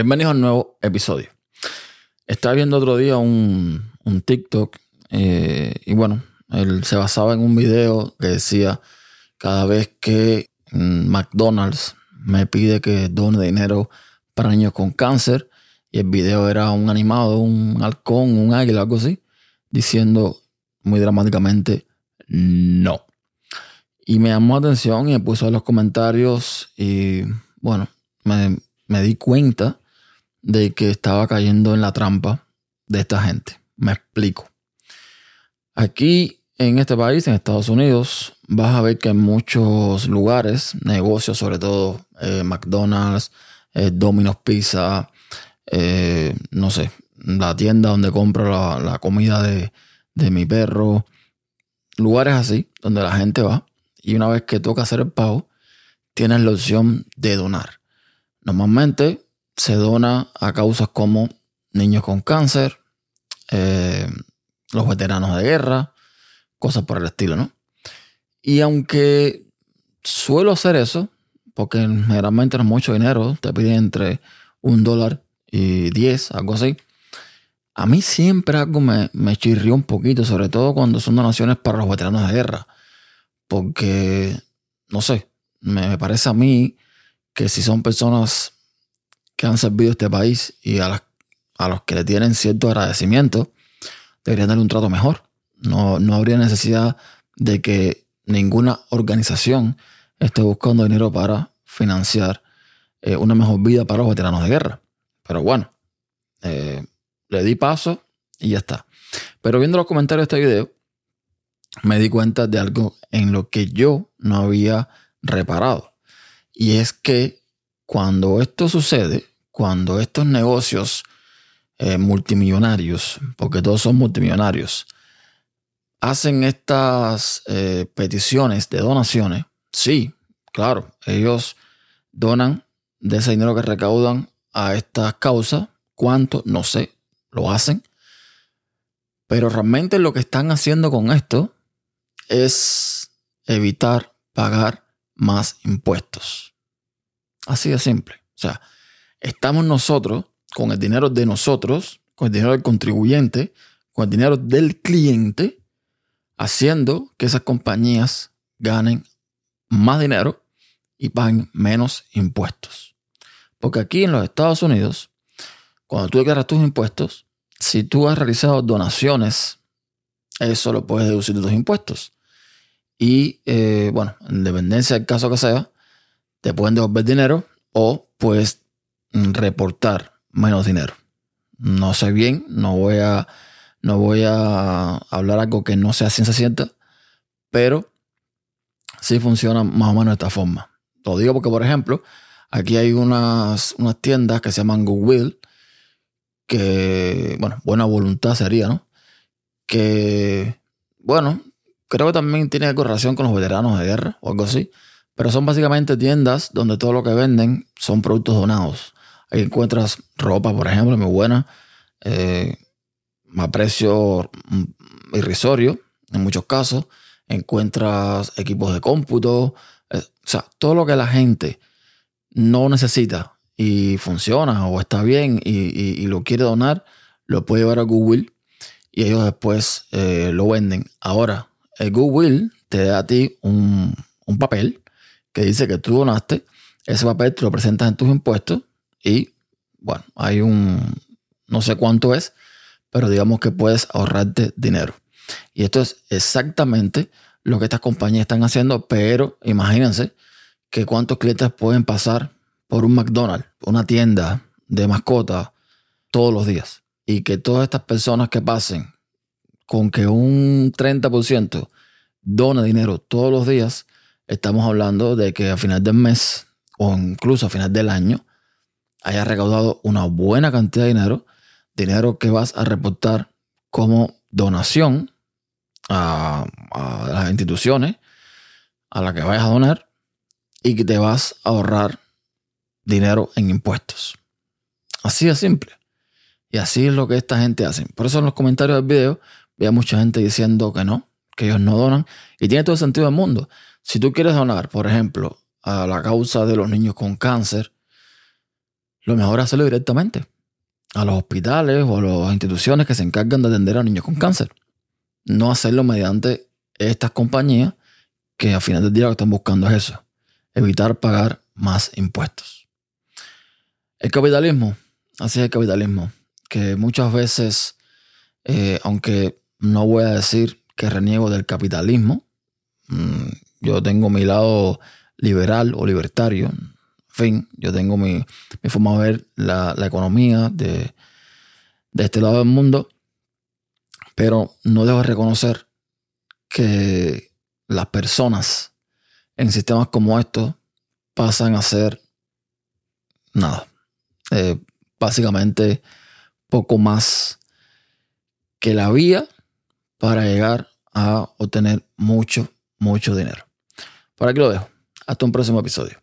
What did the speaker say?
Bienvenidos a un nuevo episodio. Estaba viendo otro día un, TikTok eh, y bueno, él se basaba en un video que decía cada vez que McDonald's me pide que done dinero para niños con cáncer y el video era un animado, un halcón, un águila, algo así, diciendo muy dramáticamente no. Y me llamó la atención y me puso en los comentarios y bueno, me di cuenta de que estaba cayendo en la trampa de esta gente. Me explico. Aquí en este país, en Estados Unidos, vas a ver que en muchos lugares, negocios, sobre todo eh, McDonald's, eh, Domino's Pizza, eh, no sé, la tienda donde compro la, comida de, de, mi perro, lugares así, donde la gente va y una vez que toca hacer el pago, tienes la opción de donar. Normalmente se dona a causas como niños con cáncer, eh, los veteranos de guerra, cosas por el estilo, ¿no? Y aunque suelo hacer eso, porque generalmente no es mucho dinero, te piden entre un dólar y diez, algo así. A mí siempre algo me, me chirrió un poquito, sobre todo cuando son donaciones para los veteranos de guerra. Porque, no sé, me parece a mí que si son personas que han servido este país y a, a los que le tienen cierto agradecimiento, deberían darle un trato mejor. No, no habría necesidad de que ninguna organización esté buscando dinero para financiar eh, una mejor vida para los veteranos de guerra. Pero bueno, eh, le di paso y ya está. Pero viendo los comentarios de este video, me di cuenta de algo en lo que yo no había reparado. Y es que cuando esto sucede, cuando estos negocios eh, multimillonarios, porque todos son multimillonarios, hacen estas eh, peticiones de donaciones, sí, claro, ellos donan de ese dinero que recaudan a estas causas, cuánto, no sé, lo hacen, pero realmente lo que están haciendo con esto es evitar pagar más impuestos. Así de simple. O sea, estamos nosotros, con el dinero de nosotros, con el dinero del contribuyente, con el dinero del cliente, haciendo que esas compañías ganen más dinero y paguen menos impuestos. Porque aquí en los Estados Unidos, cuando tú declaras tus impuestos, si tú has realizado donaciones, eso lo puedes deducir de tus impuestos. Y eh, bueno, en dependencia del caso que sea, te pueden devolver dinero o puedes reportar menos dinero. No sé bien, no voy a, no voy a hablar algo que no sea ciencia cierta, pero sí funciona más o menos de esta forma. Lo digo porque, por ejemplo, aquí hay unas, unas tiendas que se llaman Goodwill, que, bueno, buena voluntad sería, ¿no? Que, bueno, creo que también tiene correlación con los veteranos de guerra o algo así, pero son básicamente tiendas donde todo lo que venden son productos donados. Ahí encuentras ropa, por ejemplo, muy buena, eh, a precio irrisorio en muchos casos. Encuentras equipos de cómputo, eh, o sea, todo lo que la gente no necesita y funciona o está bien y, lo quiere donar, lo puede llevar a Google y ellos después eh, lo venden. Ahora, el Google te da a ti un, un papel que dice que tú donaste. Ese papel te lo presentas en tus impuestos y bueno, hay un, no sé cuánto es, pero digamos que puedes ahorrarte dinero. Y esto es exactamente lo que estas compañías están haciendo, pero imagínense que cuántos clientes pueden pasar por un McDonald's, una tienda de mascota todos los días. Y que todas estas personas que pasen con que un 30% done dinero todos los días, estamos hablando de que a final del mes o incluso a final del año hayas recaudado una buena cantidad de dinero, dinero que vas a reportar como donación a, las instituciones a las que vayas a donar y que te vas a ahorrar dinero en impuestos. Así de simple. Y así es lo que esta gente hace. Por eso en los comentarios del video veo mucha gente diciendo que no, que ellos no donan. Y tiene todo el sentido del mundo. Si tú quieres donar, por ejemplo, a la causa de los niños con cáncer, lo mejor es hacerlo directamente a los hospitales o a las instituciones que se encargan de atender a niños con cáncer. No hacerlo mediante estas compañías que al final del día lo que están buscando es eso, evitar pagar más impuestos. El capitalismo, así es el capitalismo, que muchas veces, eh, aunque no voy a decir que reniego del capitalismo, mm, yo tengo mi lado liberal o libertario, fin, yo tengo mi, forma de ver la, economía de, de este lado del mundo, pero no debo reconocer que las personas en sistemas como estos pasan a ser nada. Eh, básicamente poco más que la vía para llegar a obtener mucho, mucho dinero. Por aquí lo dejo. Hasta un próximo episodio.